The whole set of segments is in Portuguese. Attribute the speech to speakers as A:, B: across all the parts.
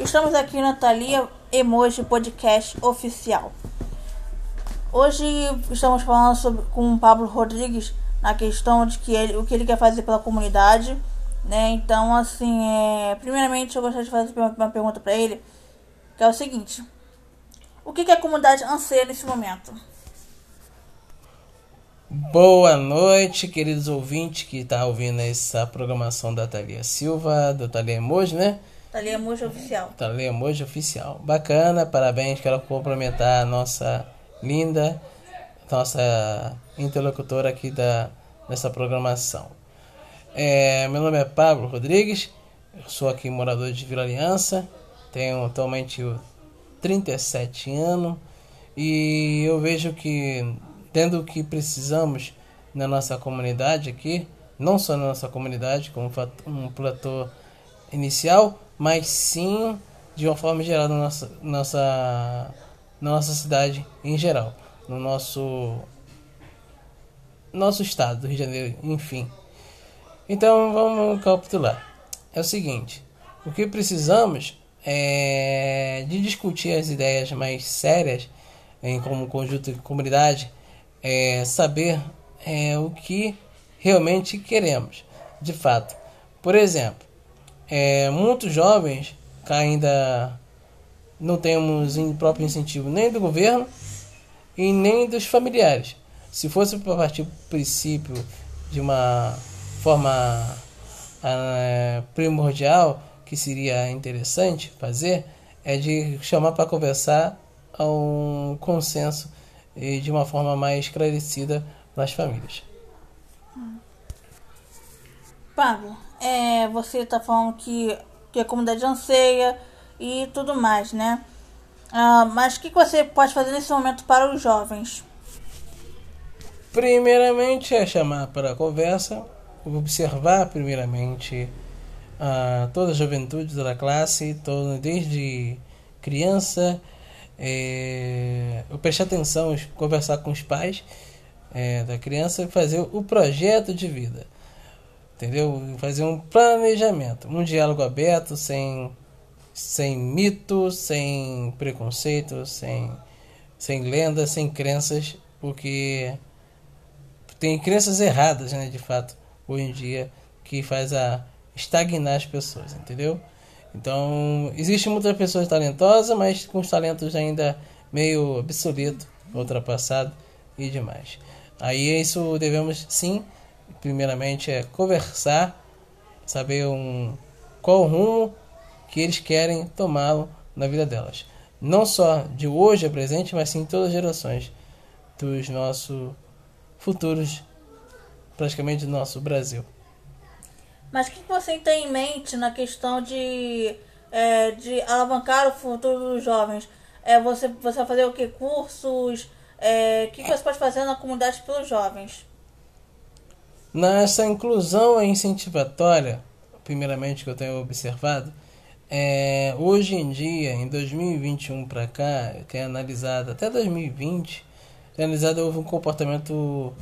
A: Estamos aqui na Thalia Emoji Podcast Oficial. Hoje estamos falando sobre, com o Pablo Rodrigues na questão de que ele, o que ele quer fazer pela comunidade. Né? Então, assim, é, primeiramente eu gostaria de fazer uma pergunta para ele, que é o seguinte: O que, que a comunidade anseia nesse momento?
B: Boa noite, queridos ouvintes que estão tá ouvindo essa programação da Thalia Silva, do Thalia Emoji, né?
A: Thalia Mojo Oficial.
B: Thalia Mojo Oficial. Bacana, parabéns. Quero cumprimentar a nossa linda, nossa interlocutora aqui da, dessa programação. É, meu nome é Pablo Rodrigues, eu sou aqui morador de Vila Aliança, tenho atualmente 37 anos e eu vejo que, tendo o que precisamos na nossa comunidade aqui, não só na nossa comunidade, como um platô inicial, mas sim de uma forma geral na nossa, nossa, nossa cidade em geral, no nosso nosso estado do Rio de Janeiro, enfim. Então vamos capitular. É o seguinte: o que precisamos é de discutir as ideias mais sérias em como conjunto de comunidade, é saber é, o que realmente queremos, de fato. Por exemplo, é, muitos jovens ainda não temos próprio incentivo nem do governo e nem dos familiares. Se fosse para partir do princípio de uma forma é, primordial que seria interessante fazer é de chamar para conversar a um consenso e de uma forma mais esclarecida nas famílias.
A: Pablo, é, você está falando que, que a comunidade anseia e tudo mais, né? Ah, mas o que, que você pode fazer nesse momento para os jovens?
B: Primeiramente é chamar para a conversa, observar primeiramente a toda a juventude da classe, desde criança, é, prestar atenção, conversar com os pais é, da criança e fazer o projeto de vida entendeu? Fazer um planejamento, um diálogo aberto, sem, sem mito, sem preconceito, sem, sem lendas, sem crenças, porque tem crenças erradas, né, de fato, hoje em dia, que faz a estagnar as pessoas, entendeu? Então, existe muitas pessoas talentosas, mas com os talentos ainda meio obsoleto, ultrapassado e demais. Aí isso devemos sim primeiramente é conversar, saber um, qual o rumo que eles querem tomá-lo na vida delas. Não só de hoje a presente, mas sim em todas as gerações dos nossos futuros, praticamente do nosso Brasil.
A: Mas o que você tem em mente na questão de, é, de alavancar o futuro dos jovens? É, você, você vai fazer o que? Cursos? É, o que você pode fazer na comunidade pelos jovens?
B: Nessa inclusão incentivatória, primeiramente que eu tenho observado, é, hoje em dia, em 2021 para cá, que é analisado até 2020, é analisado houve um comportamento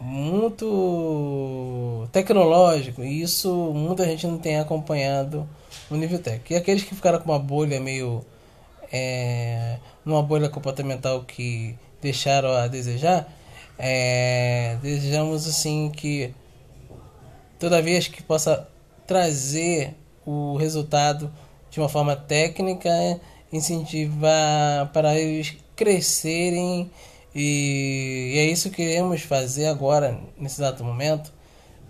B: muito tecnológico e isso muita gente não tem acompanhado no nível técnico. E aqueles que ficaram com uma bolha meio é, numa bolha comportamental que deixaram a desejar, é, desejamos assim que toda vez que possa trazer o resultado de uma forma técnica, incentivar para eles crescerem e, e é isso que queremos fazer agora, nesse exato momento.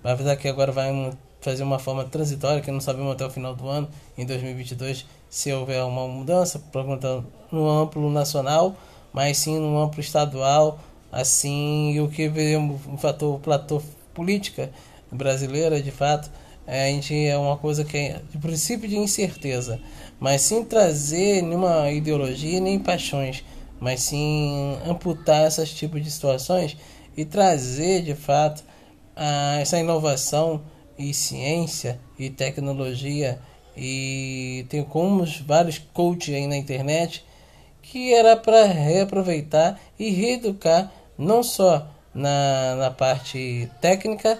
B: Apesar que agora vai fazer uma forma transitória, que não sabemos até o final do ano, em 2022, se houver uma mudança, no amplo nacional, mas sim no amplo estadual, assim, o que veremos um fator platô política brasileira, de fato, é, a gente é uma coisa que é de princípio de incerteza, mas sem trazer nenhuma ideologia nem paixões, mas sim amputar esses tipos de situações e trazer de fato a, essa inovação e ciência e tecnologia e tem como vários coaches aí na internet que era para reaproveitar e reeducar não só na, na parte técnica,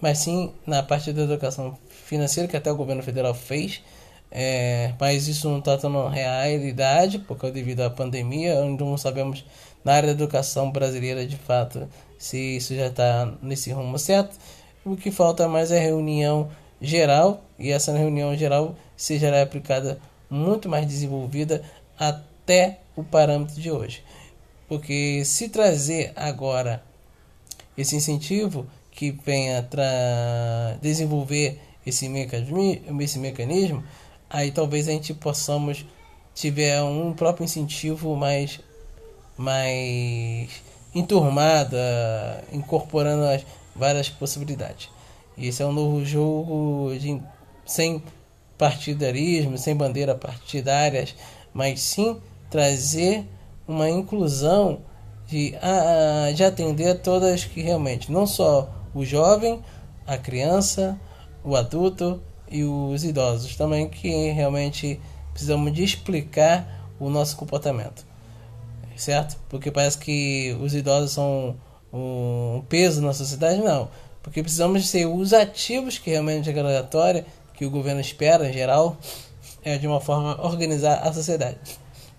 B: mas sim na parte da educação financeira que até o governo federal fez é, mas isso não está tendo realidade, porque devido à pandemia, não sabemos na área da educação brasileira de fato se isso já está nesse rumo certo. O que falta mais é reunião geral, e essa reunião geral seja aplicada muito mais desenvolvida até o parâmetro de hoje. Porque se trazer agora esse incentivo que venha desenvolver esse mecanismo, esse mecanismo, aí talvez a gente possamos tiver um próprio incentivo mais mais enturmada, incorporando as várias possibilidades. E esse é um novo jogo de, sem partidarismo, sem bandeira partidárias, mas sim trazer uma inclusão de, a, de atender todas que realmente, não só o jovem, a criança, o adulto e os idosos também, que realmente precisamos de explicar o nosso comportamento, certo? Porque parece que os idosos são um peso na sociedade, não. Porque precisamos ser os ativos que realmente é obrigatória, que o governo espera em geral, é de uma forma organizar a sociedade.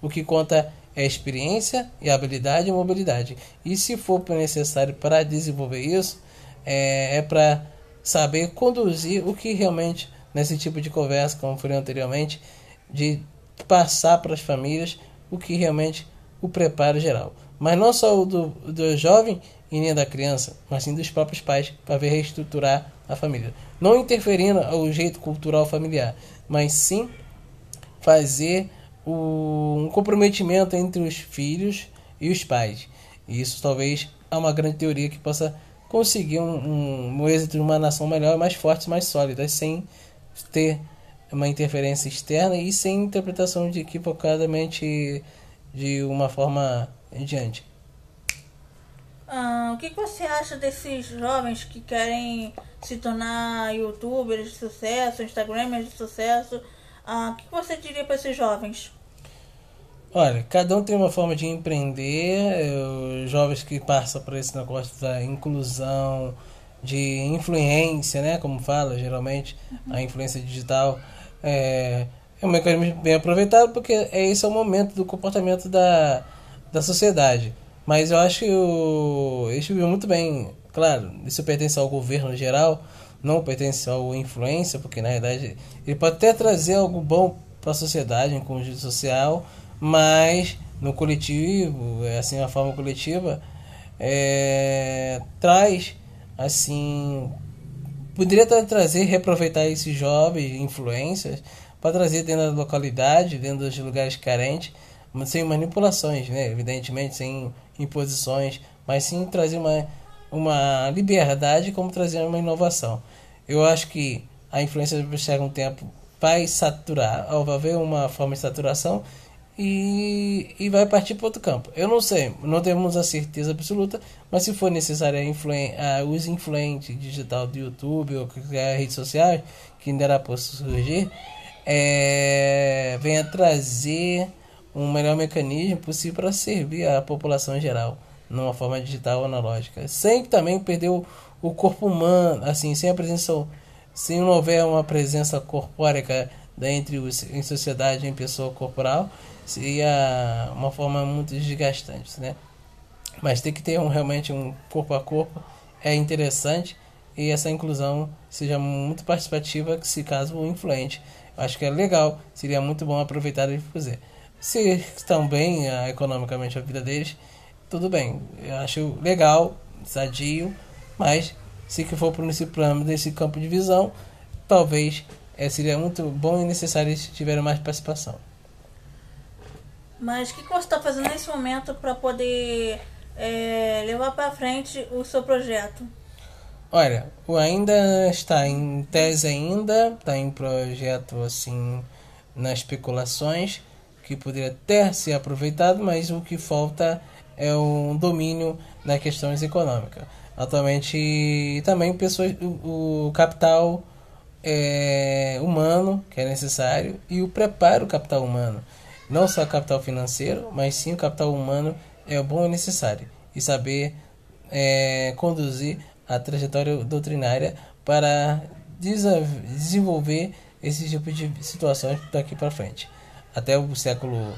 B: O que conta é experiência e habilidade e mobilidade. E se for necessário para desenvolver isso, é, é para saber conduzir o que realmente, nesse tipo de conversa, como foi anteriormente, de passar para as famílias o que realmente o preparo geral. Mas não só o do, do jovem e nem da criança, mas sim dos próprios pais, para ver reestruturar a família. Não interferindo ao jeito cultural familiar, mas sim fazer o, um comprometimento entre os filhos e os pais. E isso talvez é uma grande teoria que possa conseguir um, um, um êxito de uma nação melhor, mais forte, mais sólida, sem ter uma interferência externa e sem interpretação de equivocadamente de uma forma em diante.
A: Ah, o que, que você acha desses jovens que querem se tornar youtubers de sucesso, instagramers de sucesso? Ah, o que, você diria para esses jovens?
B: Olha, cada um tem uma forma de empreender. Os jovens que passam por esse negócio da inclusão, de influência, né? Como fala geralmente, uhum. a influência digital é, é um mecanismo bem aproveitado porque é esse é o momento do comportamento da, da sociedade. Mas eu acho que o, eles viu muito bem. Claro, isso pertence ao governo geral, não pertence ao influência, porque na verdade ele pode até trazer algo bom para a sociedade, em conjunto social mas no coletivo, é assim, a forma coletiva, é, traz assim poderia trazer reaproveitar esses jovens influências para trazer dentro da localidade dentro dos lugares carentes sem manipulações né? Evidentemente sem imposições mas sim trazer uma uma liberdade como trazer uma inovação eu acho que a influência chega um tempo vai saturar ao haver uma forma de saturação e, e vai partir para outro campo. Eu não sei, não temos a certeza absoluta, mas se for necessário a, os influentes digital do YouTube ou qualquer rede social que ainda irá surgir, é, venha trazer um melhor mecanismo possível para servir a população em geral, numa forma digital ou analógica, sem também perder o, o corpo humano, assim, sem a presença, se não houver uma presença corpórea entre os em sociedade em pessoa corporal seria uma forma muito desgastante, né? Mas tem que ter um, realmente um corpo a corpo é interessante e essa inclusão seja muito participativa, se caso influente. Acho que é legal, seria muito bom aproveitar e fazer. Se bem uh, economicamente a vida deles, tudo bem. Eu acho legal, sadio, mas se que for por esse plano, nesse campo de visão, talvez é, seria muito bom e necessário se tiver mais participação.
A: Mas o que, que, você está fazendo nesse momento para poder é, levar para frente o seu projeto?
B: Olha, o ainda está em tese ainda, está em projeto assim nas especulações que poderia ter ser aproveitado, mas o que falta é um domínio das questões econômicas. Atualmente também pessoas, o, o capital é, humano que é necessário e o preparo capital humano. Não só capital financeiro, mas sim o capital humano é bom e necessário. E saber é, conduzir a trajetória doutrinária para desenvolver esse tipo de situações daqui para frente. Até o século,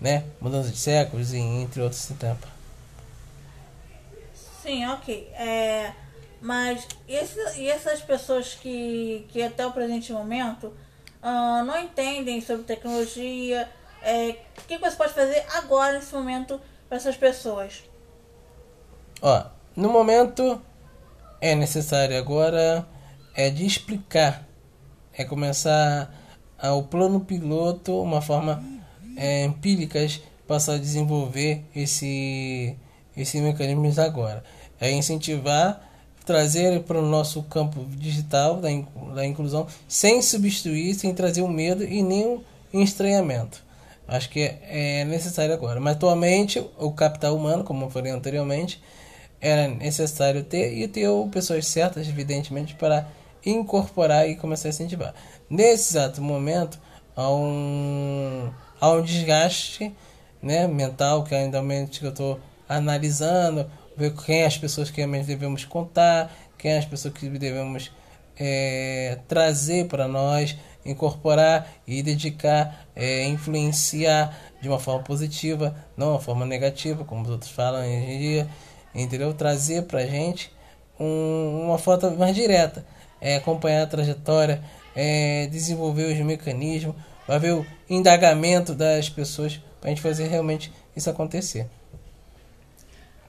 B: né? Mudança de séculos e entre outros tempos.
A: Sim, ok. É, mas esse, e essas pessoas que, que até o presente momento uh, não entendem sobre tecnologia, é, o que você pode fazer agora, nesse momento, para essas pessoas?
B: Ó, no momento é necessário agora é de explicar, é começar o plano piloto, uma forma é, empírica, passar a desenvolver esse, esse mecanismo agora. É incentivar, trazer para o nosso campo digital da, da inclusão, sem substituir, sem trazer o medo e o estranhamento. Acho que é, é necessário agora. Mas atualmente, o capital humano, como eu falei anteriormente, era necessário ter e ter pessoas certas, evidentemente, para incorporar e começar a incentivar. Nesse exato momento, há um, há um desgaste né, mental que ainda que eu estou analisando, ver quem as pessoas que realmente devemos contar, quem as pessoas que devemos é, trazer para nós, incorporar e dedicar, é, influenciar de uma forma positiva, não uma forma negativa, como os outros falam hoje em dia entendeu? Trazer para gente um, uma foto mais direta, é, acompanhar a trajetória, é, desenvolver os mecanismos, vai ver o indagamento das pessoas para a gente fazer realmente isso acontecer.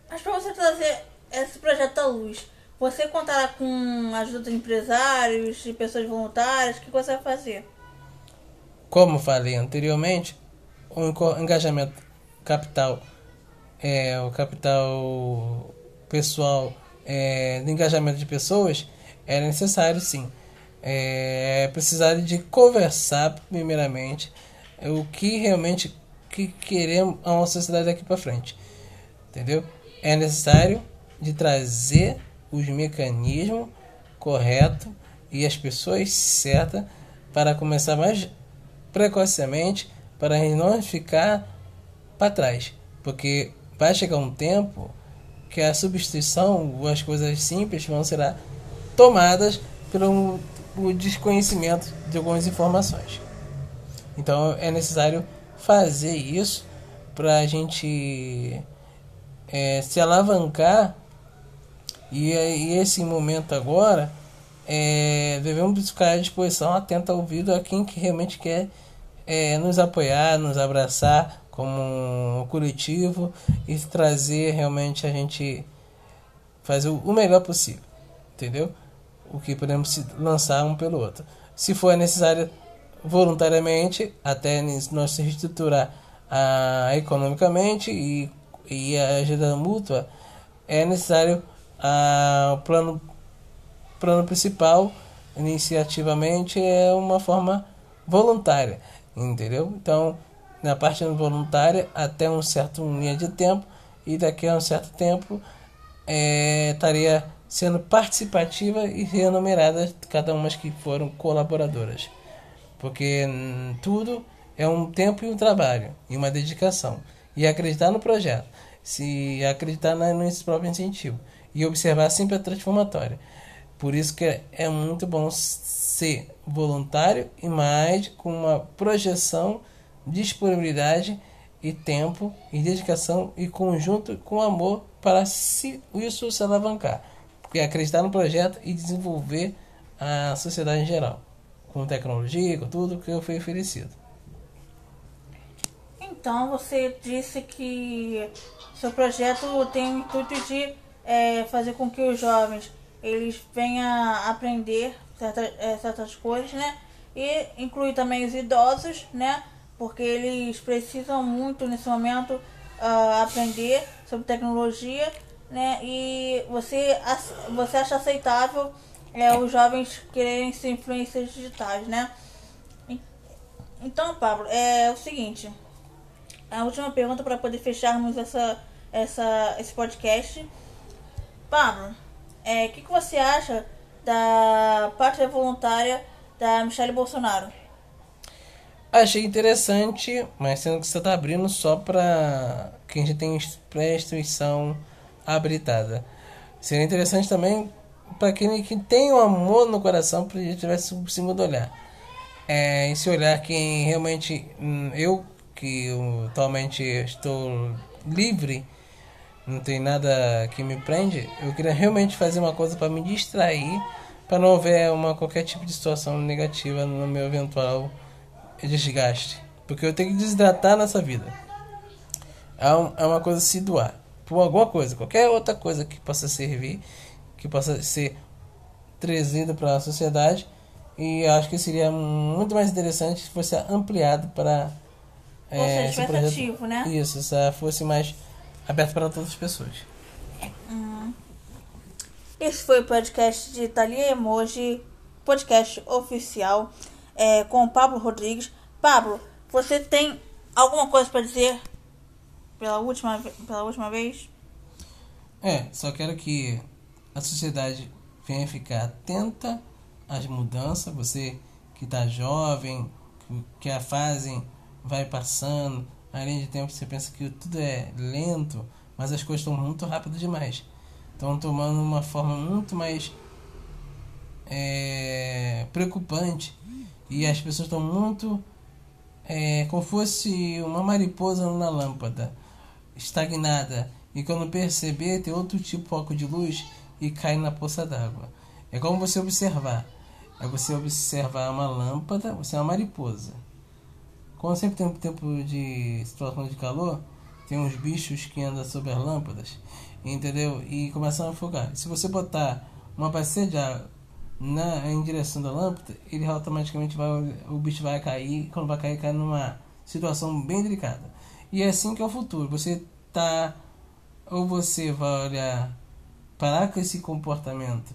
A: Mas para você trazer esse projeto à luz, você contará com a ajuda de empresários, de pessoas voluntárias, o que você vai fazer?
B: Como falei anteriormente, o engajamento capital é, o capital pessoal é, do engajamento de pessoas, é necessário sim. É precisar de conversar primeiramente o que realmente que queremos a nossa sociedade daqui para frente. Entendeu? É necessário de trazer os mecanismos corretos e as pessoas certas para começar mais precocemente para a gente não ficar para trás. Porque vai chegar um tempo que a substituição, as coisas simples vão ser tomadas pelo desconhecimento de algumas informações. Então é necessário fazer isso para a gente é, se alavancar e, e, esse momento agora é, devemos ficar à disposição, atento ao ouvido a quem que realmente quer é, nos apoiar, nos abraçar, como um coletivo e trazer realmente a gente fazer o melhor possível, entendeu? O que podemos lançar um pelo outro. Se for necessário voluntariamente, até nós se reestruturar ah, economicamente e, e a ajuda mútua, é necessário ah, o plano, plano principal, iniciativamente, é uma forma voluntária, entendeu? Então, na parte voluntária até um certo linha de tempo e daqui a um certo tempo é, estaria sendo participativa e renumerada cada uma que foram colaboradoras. Porque hum, tudo é um tempo e um trabalho e uma dedicação. E acreditar no projeto se acreditar nesse próprio incentivo e observar sempre a transformatória. Por isso que é muito bom ser voluntário e mais com uma projeção disponibilidade e tempo e dedicação e conjunto com amor para se, isso se alavancar. Porque acreditar no projeto e desenvolver a sociedade em geral, com tecnologia, com tudo que foi oferecido.
A: Então você disse que seu projeto tem o intuito de é, fazer com que os jovens eles venham aprender certas, é, certas coisas, né? E inclui também os idosos, né? porque eles precisam muito nesse momento uh, aprender sobre tecnologia, né? E você, você acha aceitável é, os jovens quererem ser influências digitais, né? Então, Pablo, é o seguinte, a última pergunta para poder fecharmos essa, essa, esse podcast. Pablo, é, o é, que, que você acha da pátria voluntária da Michelle Bolsonaro?
B: Achei interessante, mas sendo que você está abrindo só para quem já tem pré-instituição habilitada. Seria interessante também para quem que tem um amor no coração para ele tivesse o segundo olhar. é, esse olhar que realmente hum, eu que atualmente estou livre, não tem nada que me prende, eu queria realmente fazer uma coisa para me distrair, para não haver uma qualquer tipo de situação negativa no meu eventual desgaste, porque eu tenho que desidratar nessa vida. É, um, é uma coisa se doar por alguma coisa, qualquer outra coisa que possa servir, que possa ser trazida para a sociedade e acho que seria muito mais interessante se fosse ampliado para
A: é, esse projeto, ativo, né?
B: Isso, se fosse mais aberto para todas as pessoas.
A: Hum. Esse foi o podcast de Thalia Emoji, podcast oficial é, com o Pablo Rodrigues. Pablo, você tem alguma coisa para dizer pela última, pela última vez?
B: É, só quero que a sociedade venha ficar atenta às mudanças. Você que está jovem, que a fase vai passando, além de tempo você pensa que tudo é lento, mas as coisas estão muito rápidas demais. Estão tomando uma forma muito mais é, preocupante e as pessoas estão muito é, como fosse uma mariposa na lâmpada, estagnada. E quando perceber, tem outro tipo foco de luz e cai na poça d'água. É como você observar. É você observar uma lâmpada, você é uma mariposa. Quando sempre tem um tempo de situação de calor, tem uns bichos que andam sobre as lâmpadas, entendeu? E começam a afogar. Se você botar uma bacia de água na, em direção da lâmpada, ele automaticamente vai, o bicho vai cair, quando vai cair, cai numa situação bem delicada. E é assim que é o futuro. Você tá ou você vai olhar parar com esse comportamento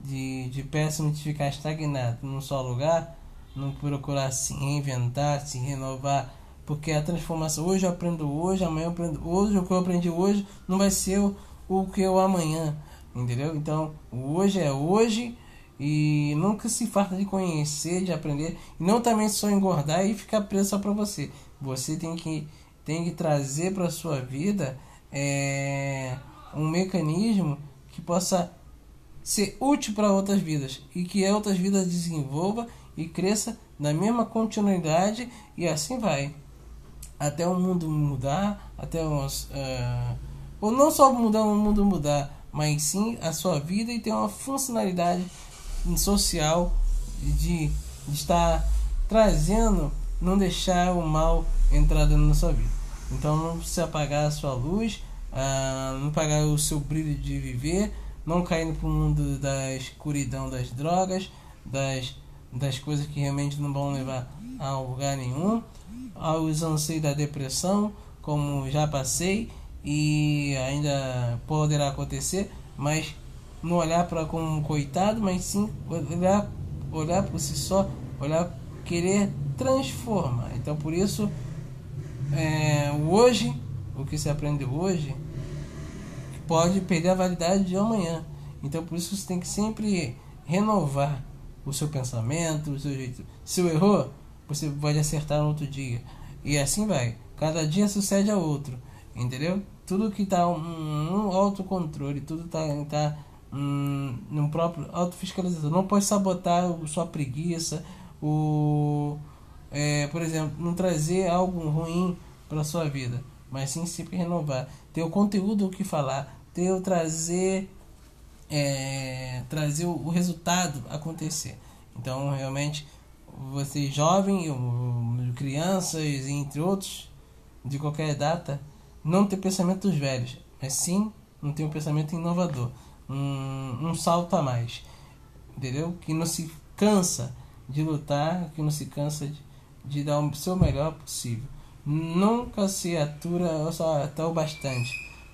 B: de, de péssimo de ficar estagnado num só lugar, não procurar se reinventar, se renovar, porque a transformação hoje eu aprendo hoje, amanhã eu aprendo hoje, o que eu aprendi hoje não vai ser o, o que eu amanhã, entendeu? Então, hoje é hoje e nunca se farta de conhecer, de aprender, e não também só engordar e ficar preso só para você. Você tem que tem que trazer para sua vida é, um mecanismo que possa ser útil para outras vidas e que outras vidas desenvolva e cresça na mesma continuidade e assim vai. Até o mundo mudar até os uh, ou não só mudar o mundo mudar mas sim a sua vida e ter uma funcionalidade social de, de estar trazendo, não deixar o mal entrar da sua vida. Então não precisa apagar a sua luz, ah, não apagar o seu brilho de viver, não cair para o mundo da escuridão das drogas, das, das coisas que realmente não vão levar a lugar nenhum, aos anseios da depressão, como já passei e ainda poderá acontecer, mas não olhar para como um coitado, mas sim olhar, olhar por si só, olhar, querer transformar. Então por isso, é, hoje, o que se aprende hoje, pode perder a validade de amanhã. Então por isso você tem que sempre renovar o seu pensamento, o seu jeito. Se eu errou, você pode acertar no outro dia. E assim vai. Cada dia sucede a outro. Entendeu? Tudo que está um, um autocontrole, tudo está tá hum, no próprio autofiscalização. Não pode sabotar a sua preguiça, o, é, por exemplo, não trazer algo ruim para sua vida, mas sim sempre renovar. Ter o conteúdo que falar, ter o trazer, é, trazer o, o resultado acontecer. Então, realmente, você jovem, crianças, entre outros, de qualquer data, não ter pensamentos velhos, mas sim não ter um pensamento inovador um, um salto a mais. Entendeu? Que não se cansa de lutar, que não se cansa de, de dar o seu melhor possível. Nunca se atura só até o bastante.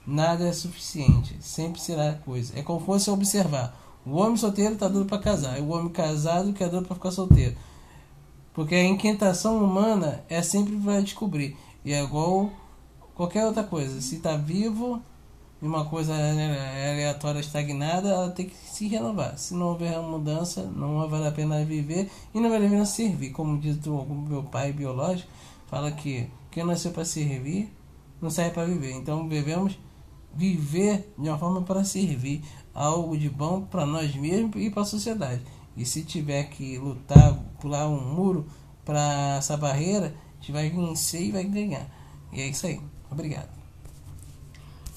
B: Nada é suficiente. Sempre será coisa. É como fosse observar. O homem solteiro está duro para casar. E o homem casado que é duro para ficar solteiro. Porque a inquietação humana é sempre para descobrir. E é igual qualquer outra coisa. Se está vivo, uma coisa aleatória estagnada, ela tem que se renovar. Se não houver mudança, não vale a pena viver e não vale a pena servir. Como diz o meu pai biológico, fala que quem nasceu para servir não serve para viver. Então devemos viver de uma forma para servir algo de bom para nós mesmos e para a sociedade. E se tiver que lutar, pular um muro, para essa barreira, a gente vai vencer e vai ganhar. E é isso aí. Obrigado.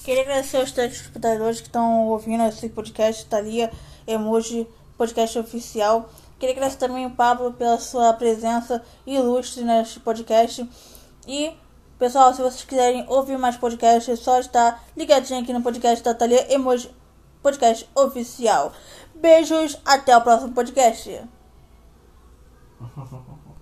A: Queria agradecer aos telespectadores que estão ouvindo esse podcast, Thalia Emoji, podcast oficial. Queria agradecer também o Pablo pela sua presença ilustre neste podcast. E, pessoal, se vocês quiserem ouvir mais podcasts, é só estar ligadinho aqui no podcast da Thalia Emoji, podcast oficial. Beijos, até o próximo podcast.